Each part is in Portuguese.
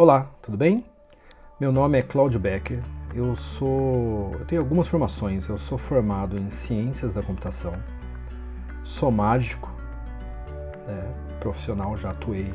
Olá, tudo bem? Meu nome é Claudio Becker. Eu sou, eu tenho algumas formações. Eu sou formado em Ciências da Computação, sou mágico, né, profissional, já atuei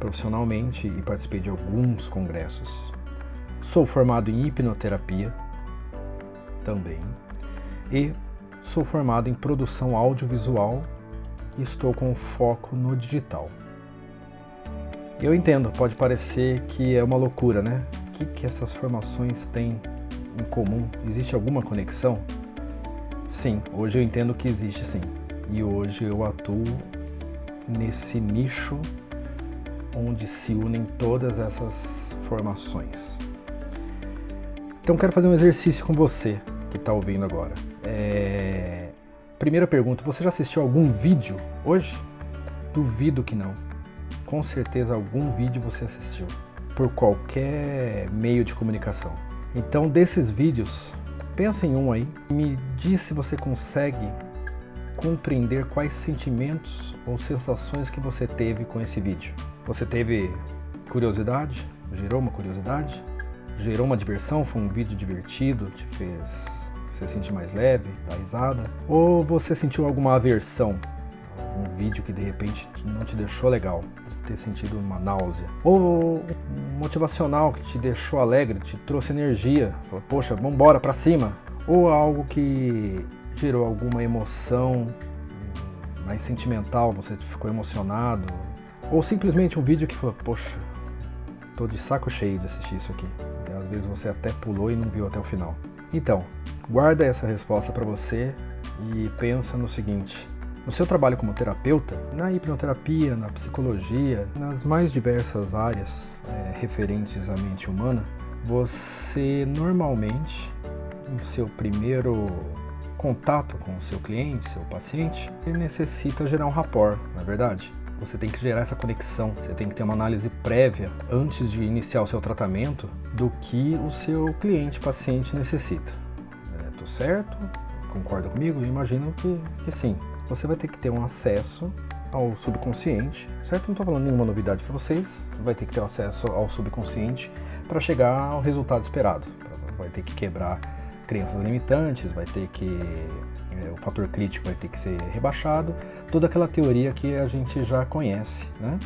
profissionalmente e participei de alguns congressos. Sou formado em hipnoterapia também e sou formado em produção audiovisual e estou com foco no digital. Eu entendo, pode parecer que é uma loucura, né? O que, que essas formações têm em comum? Existe alguma conexão? Sim, hoje eu entendo que existe sim. E hoje eu atuo nesse nicho onde se unem todas essas formações. Então quero fazer um exercício com você que está ouvindo agora. É... Primeira pergunta: você já assistiu algum vídeo hoje? Duvido que não com certeza algum vídeo você assistiu por qualquer meio de comunicação. Então, desses vídeos, pensa em um aí, me diz se você consegue compreender quais sentimentos ou sensações que você teve com esse vídeo. Você teve curiosidade? Gerou uma curiosidade? Gerou uma diversão? Foi um vídeo divertido? Te fez você sentir mais leve, dar risada? Ou você sentiu alguma aversão um vídeo que de repente não te deixou legal, ter sentido uma náusea, ou um motivacional que te deixou alegre, te trouxe energia, falou, poxa, vamos embora para cima, ou algo que gerou alguma emoção mais sentimental, você ficou emocionado, ou simplesmente um vídeo que falou, poxa, tô de saco cheio de assistir isso aqui. E às vezes você até pulou e não viu até o final. Então, guarda essa resposta para você e pensa no seguinte: no seu trabalho como terapeuta, na hipnoterapia, na psicologia, nas mais diversas áreas é, referentes à mente humana, você normalmente, em seu primeiro contato com o seu cliente, seu paciente, necessita gerar um rapport, não é verdade? Você tem que gerar essa conexão, você tem que ter uma análise prévia antes de iniciar o seu tratamento do que o seu cliente, paciente necessita. Estou é, certo? Concorda comigo? Eu imagino que, que sim você vai ter que ter um acesso ao subconsciente, certo? Não estou falando nenhuma novidade para vocês, vai ter que ter um acesso ao subconsciente para chegar ao resultado esperado. Vai ter que quebrar crenças limitantes, vai ter que é, o fator crítico vai ter que ser rebaixado, toda aquela teoria que a gente já conhece, né?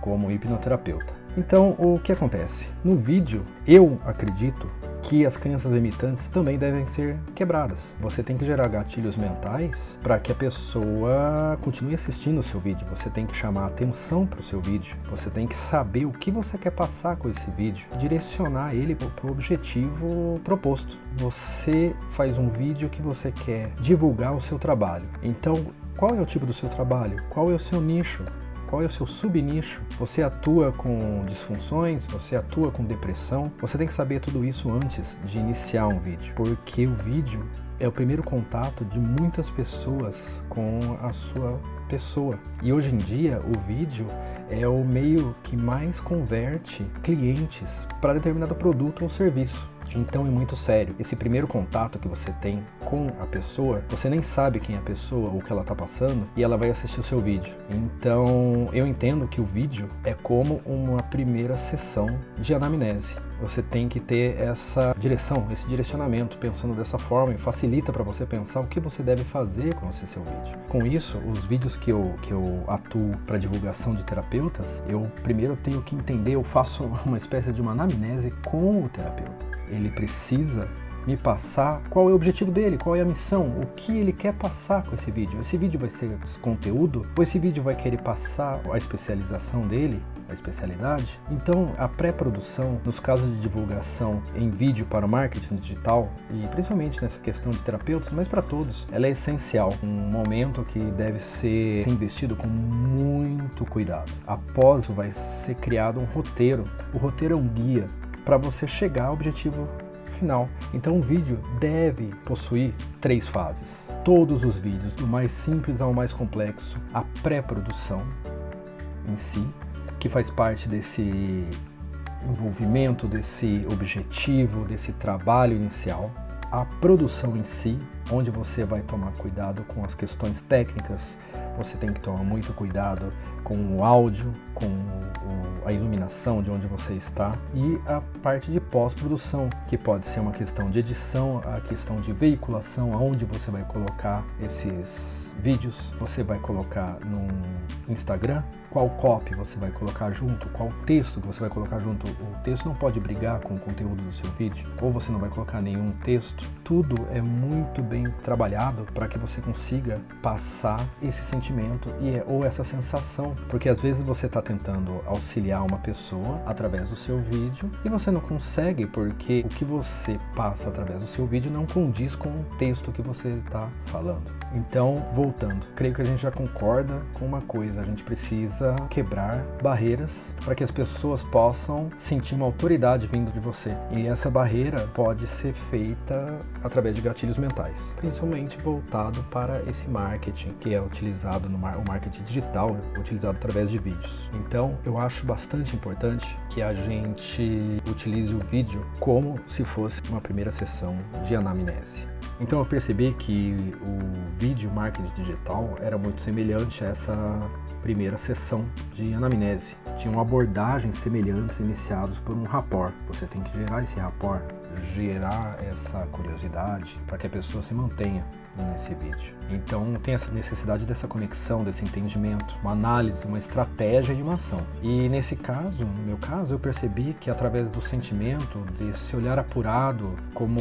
Como hipnoterapeuta. Então, o que acontece? No vídeo, eu acredito que as crenças limitantes também devem ser quebradas. Você tem que gerar gatilhos mentais para que a pessoa continue assistindo o seu vídeo. Você tem que chamar atenção para o seu vídeo. Você tem que saber o que você quer passar com esse vídeo, direcionar ele para o objetivo proposto. Você faz um vídeo que você quer divulgar o seu trabalho. Então, qual é o tipo do seu trabalho? Qual é o seu nicho? Qual é o seu subnicho? Você atua com disfunções? Você atua com depressão? Você tem que saber tudo isso antes de iniciar um vídeo, porque o vídeo é o primeiro contato de muitas pessoas com a sua pessoa. E hoje em dia, o vídeo é o meio que mais converte clientes para determinado produto ou serviço. Então é muito sério. Esse primeiro contato que você tem com a pessoa, você nem sabe quem é a pessoa, o que ela está passando, e ela vai assistir o seu vídeo. Então eu entendo que o vídeo é como uma primeira sessão de anamnese. Você tem que ter essa direção, esse direcionamento, pensando dessa forma e facilita para você pensar o que você deve fazer com esse seu vídeo. Com isso, os vídeos que eu, que eu atuo para divulgação de terapeutas, eu primeiro tenho que entender, eu faço uma espécie de uma anamnese com o terapeuta ele precisa me passar qual é o objetivo dele, qual é a missão, o que ele quer passar com esse vídeo. Esse vídeo vai ser conteúdo ou esse vídeo vai querer passar a especialização dele, a especialidade? Então, a pré-produção, nos casos de divulgação em vídeo para o marketing digital e principalmente nessa questão de terapeutas, mas para todos, ela é essencial. Um momento que deve ser investido com muito cuidado. Após vai ser criado um roteiro. O roteiro é um guia para você chegar ao objetivo final. Então o vídeo deve possuir três fases. Todos os vídeos, do mais simples ao mais complexo, a pré-produção em si, que faz parte desse envolvimento, desse objetivo, desse trabalho inicial, a produção em si, onde você vai tomar cuidado com as questões técnicas, você tem que tomar muito cuidado com o áudio, com o, a iluminação de onde você está e a parte de pós-produção, que pode ser uma questão de edição, a questão de veiculação, aonde você vai colocar esses vídeos, você vai colocar no Instagram, qual copy você vai colocar junto, qual texto que você vai colocar junto. O texto não pode brigar com o conteúdo do seu vídeo, ou você não vai colocar nenhum texto. Tudo é muito bem trabalhado para que você consiga passar esse sentimento e é, ou essa sensação, porque às vezes você está tentando auxiliar uma pessoa através do seu vídeo e você não consegue porque o que você passa através do seu vídeo não condiz com o texto que você está falando. Então, voltando, creio que a gente já concorda com uma coisa: a gente precisa quebrar barreiras para que as pessoas possam sentir uma autoridade vindo de você. E essa barreira pode ser feita através de gatilhos mentais, principalmente voltado para esse marketing que é utilizado no mar o marketing digital, utilizado através de vídeos. Então, eu acho bastante importante que a gente utilize o vídeo como se fosse uma primeira sessão de anamnese. Então eu percebi que o vídeo marketing digital era muito semelhante a essa primeira sessão de anamnese. Tinham abordagens semelhantes iniciados por um rapport. Você tem que gerar esse rapport, gerar essa curiosidade para que a pessoa se mantenha nesse vídeo. Então tem essa necessidade dessa conexão, desse entendimento, uma análise, uma estratégia e uma ação. E nesse caso, no meu caso, eu percebi que através do sentimento, desse olhar apurado, como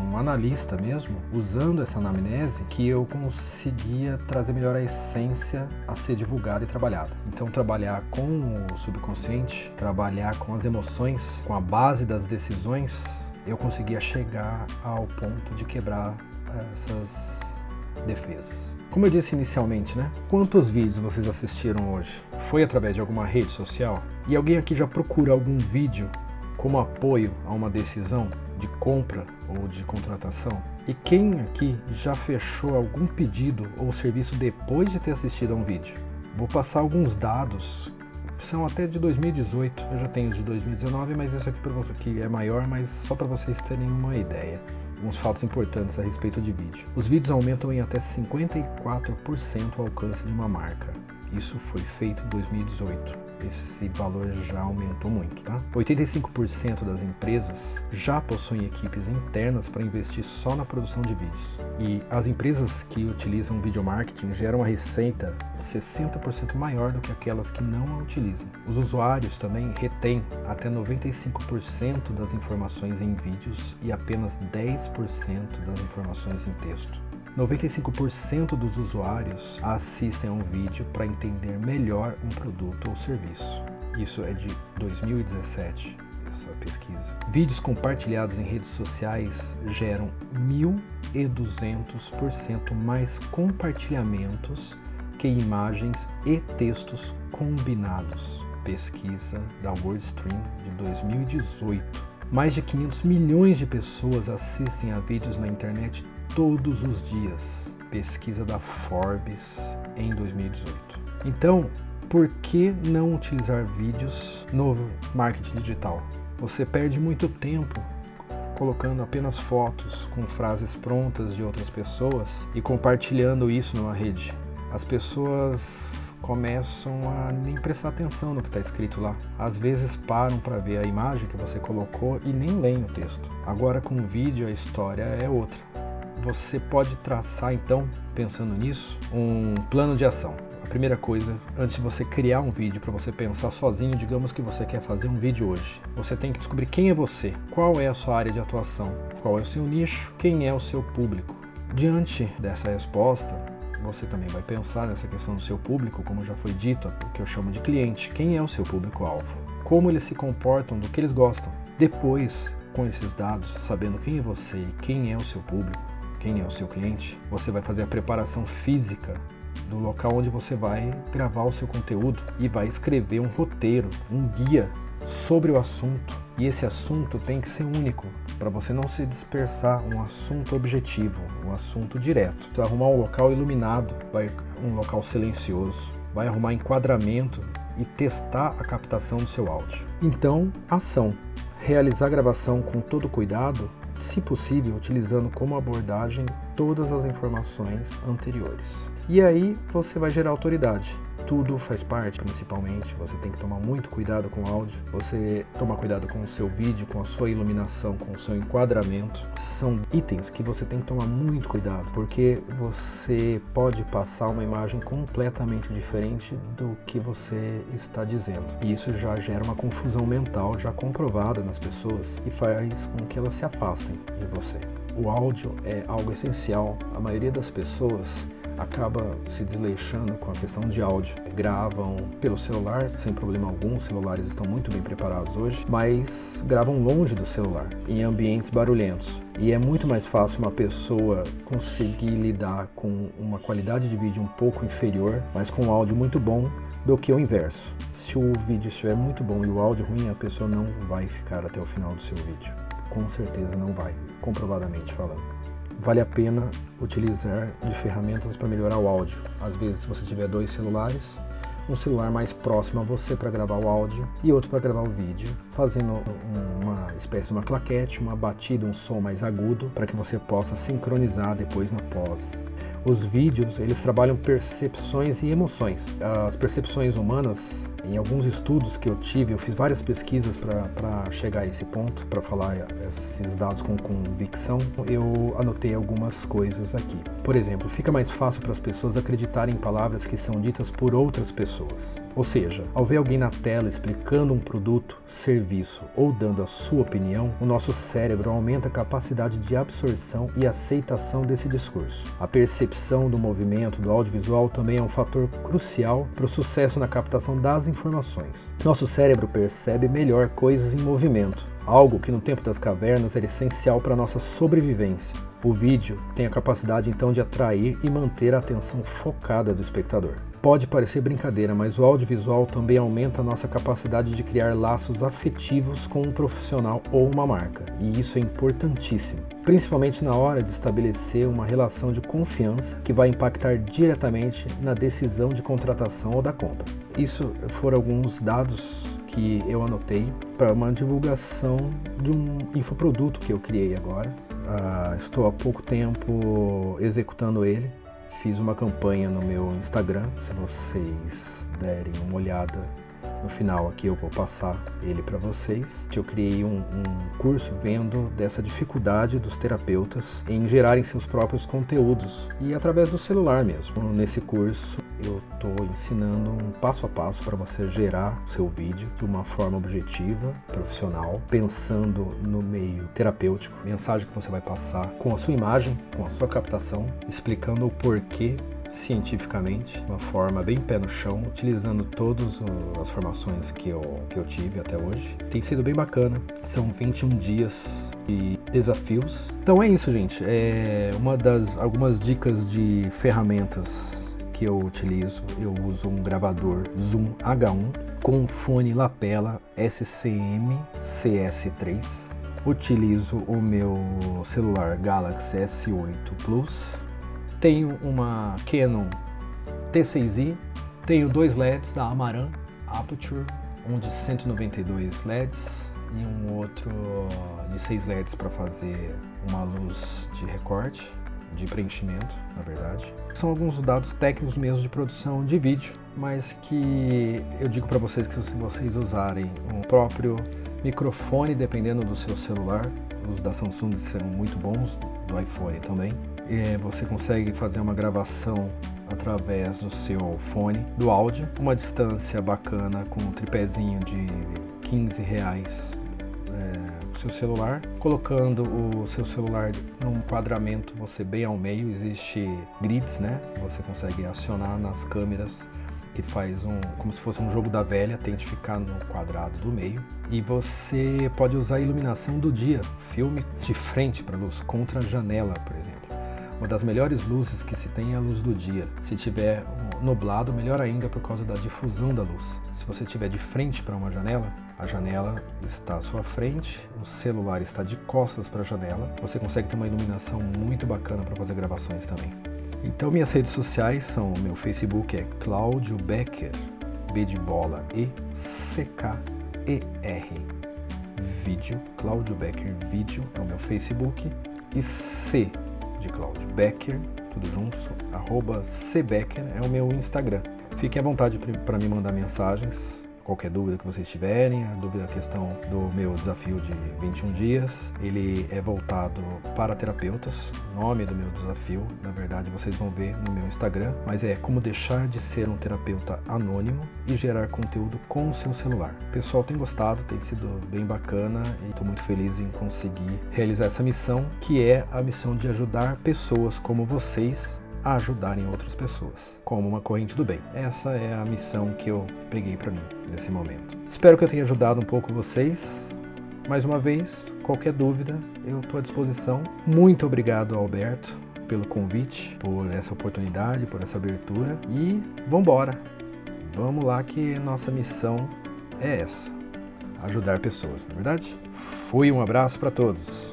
um analista mesmo, usando essa anamnese, que eu conseguia trazer melhor a essência a ser divulgada e trabalhada. Então trabalhar com o subconsciente, trabalhar com as emoções, com a base das decisões, eu conseguia chegar ao ponto de quebrar essas defesas. Como eu disse inicialmente, né? Quantos vídeos vocês assistiram hoje? Foi através de alguma rede social? E alguém aqui já procura algum vídeo como apoio a uma decisão de compra ou de contratação? E quem aqui já fechou algum pedido ou serviço depois de ter assistido a um vídeo? Vou passar alguns dados são até de 2018. Eu já tenho os de 2019, mas esse aqui para você que é maior, mas só para vocês terem uma ideia alguns fatos importantes a respeito de vídeo. Os vídeos aumentam em até 54% o alcance de uma marca. Isso foi feito em 2018 esse valor já aumentou muito, tá? 85% das empresas já possuem equipes internas para investir só na produção de vídeos. E as empresas que utilizam video marketing geram uma receita 60% maior do que aquelas que não a utilizam. Os usuários também retêm até 95% das informações em vídeos e apenas 10% das informações em texto. 95% dos usuários assistem a um vídeo para entender melhor um produto ou serviço. Isso é de 2017, essa pesquisa. Vídeos compartilhados em redes sociais geram 1.200% mais compartilhamentos que imagens e textos combinados. Pesquisa da WordStream de 2018. Mais de 500 milhões de pessoas assistem a vídeos na internet todos os dias. Pesquisa da Forbes em 2018. Então, por que não utilizar vídeos no marketing digital? Você perde muito tempo colocando apenas fotos com frases prontas de outras pessoas e compartilhando isso numa rede. As pessoas começam a nem prestar atenção no que está escrito lá. Às vezes param para ver a imagem que você colocou e nem leem o texto. Agora com o vídeo a história é outra você pode traçar então, pensando nisso, um plano de ação. A primeira coisa, antes de você criar um vídeo para você pensar sozinho, digamos que você quer fazer um vídeo hoje. Você tem que descobrir quem é você, qual é a sua área de atuação, qual é o seu nicho, quem é o seu público. Diante dessa resposta, você também vai pensar nessa questão do seu público, como já foi dito, que eu chamo de cliente. Quem é o seu público-alvo? Como eles se comportam, do que eles gostam? Depois, com esses dados, sabendo quem é você e quem é o seu público, quem é o seu cliente, você vai fazer a preparação física do local onde você vai gravar o seu conteúdo e vai escrever um roteiro, um guia sobre o assunto. E esse assunto tem que ser único, para você não se dispersar, um assunto objetivo, um assunto direto. Você vai arrumar um local iluminado, vai um local silencioso, vai arrumar enquadramento e testar a captação do seu áudio. Então, ação. Realizar a gravação com todo cuidado se possível, utilizando como abordagem todas as informações anteriores. E aí você vai gerar autoridade tudo faz parte, principalmente. Você tem que tomar muito cuidado com o áudio. Você toma cuidado com o seu vídeo, com a sua iluminação, com o seu enquadramento. São itens que você tem que tomar muito cuidado, porque você pode passar uma imagem completamente diferente do que você está dizendo. E isso já gera uma confusão mental já comprovada nas pessoas e faz com que elas se afastem de você. O áudio é algo essencial. A maioria das pessoas acaba se desleixando com a questão de áudio. Gravam pelo celular sem problema algum, os celulares estão muito bem preparados hoje, mas gravam longe do celular, em ambientes barulhentos. E é muito mais fácil uma pessoa conseguir lidar com uma qualidade de vídeo um pouco inferior, mas com um áudio muito bom, do que o inverso. Se o vídeo estiver muito bom e o áudio ruim, a pessoa não vai ficar até o final do seu vídeo. Com certeza não vai, comprovadamente falando vale a pena utilizar de ferramentas para melhorar o áudio. Às vezes, se você tiver dois celulares, um celular mais próximo a você para gravar o áudio e outro para gravar o vídeo, fazendo uma espécie de uma claquete, uma batida, um som mais agudo para que você possa sincronizar depois na pós. Os vídeos, eles trabalham percepções e emoções. As percepções humanas, em alguns estudos que eu tive, eu fiz várias pesquisas para chegar a esse ponto, para falar esses dados com convicção, eu anotei algumas coisas aqui. Por exemplo, fica mais fácil para as pessoas acreditarem em palavras que são ditas por outras pessoas. Ou seja, ao ver alguém na tela explicando um produto, serviço ou dando a sua opinião, o nosso cérebro aumenta a capacidade de absorção e aceitação desse discurso. A percepção do movimento do audiovisual também é um fator crucial para o sucesso na captação das informações. Nosso cérebro percebe melhor coisas em movimento, algo que no tempo das cavernas era essencial para nossa sobrevivência. O vídeo tem a capacidade então de atrair e manter a atenção focada do espectador. Pode parecer brincadeira, mas o audiovisual também aumenta a nossa capacidade de criar laços afetivos com um profissional ou uma marca, e isso é importantíssimo, principalmente na hora de estabelecer uma relação de confiança que vai impactar diretamente na decisão de contratação ou da compra. Isso foram alguns dados que eu anotei para uma divulgação de um infoproduto que eu criei agora. Uh, estou há pouco tempo executando ele Fiz uma campanha no meu Instagram, se vocês derem uma olhada no final aqui eu vou passar ele para vocês. Eu criei um, um, curso vendo dessa dificuldade dos terapeutas em gerarem seus próprios conteúdos e através do celular mesmo. Nesse curso eu estou ensinando um passo a passo para você gerar seu vídeo de uma forma objetiva, profissional, pensando no meio terapêutico, mensagem que você vai passar com a sua imagem, com a sua captação, explicando o porquê cientificamente, de uma forma bem pé no chão, utilizando todas as formações que eu, que eu tive até hoje. Tem sido bem bacana, são 21 dias de desafios. Então é isso, gente. É uma das algumas dicas de ferramentas que eu utilizo. Eu uso um gravador Zoom H1 com fone lapela SCM CS3. Utilizo o meu celular Galaxy S8 Plus tenho uma Canon T6i, tenho dois LEDs da Amaran Aperture, um de 192 LEDs e um outro de 6 LEDs para fazer uma luz de recorte, de preenchimento, na verdade. São alguns dados técnicos mesmo de produção de vídeo, mas que eu digo para vocês que se vocês usarem o próprio microfone, dependendo do seu celular, os da Samsung são muito bons, do iPhone também, é, você consegue fazer uma gravação através do seu fone, do áudio, uma distância bacana com um tripézinho de 15 reais é, seu celular, colocando o seu celular num quadramento você bem ao meio, existe grids, né? Você consegue acionar nas câmeras que faz um como se fosse um jogo da velha, tente ficar no quadrado do meio. E você pode usar a iluminação do dia, filme de frente para luz contra a janela, por exemplo. Uma das melhores luzes que se tem é a luz do dia. Se tiver nublado, melhor ainda por causa da difusão da luz. Se você estiver de frente para uma janela, a janela está à sua frente, o celular está de costas para a janela. Você consegue ter uma iluminação muito bacana para fazer gravações também. Então minhas redes sociais são meu Facebook é Cláudio Becker, B de bola e C K E R. Vídeo, Cláudio Becker Vídeo é o meu Facebook e C de Cláudio. Becker, tudo junto, arroba cbecker é o meu Instagram. Fiquem à vontade para me mandar mensagens qualquer dúvida que vocês tiverem, a dúvida a questão do meu desafio de 21 dias, ele é voltado para terapeutas. Nome do meu desafio, na verdade, vocês vão ver no meu Instagram, mas é como deixar de ser um terapeuta anônimo e gerar conteúdo com o seu celular. O pessoal tem gostado, tem sido bem bacana e estou muito feliz em conseguir realizar essa missão, que é a missão de ajudar pessoas como vocês a ajudarem outras pessoas, como uma corrente do bem. Essa é a missão que eu peguei para mim nesse momento. Espero que eu tenha ajudado um pouco vocês. Mais uma vez, qualquer dúvida, eu estou à disposição. Muito obrigado, Alberto, pelo convite, por essa oportunidade, por essa abertura e vamos embora. Vamos lá que nossa missão é essa, ajudar pessoas, na é verdade? Fui, um abraço para todos.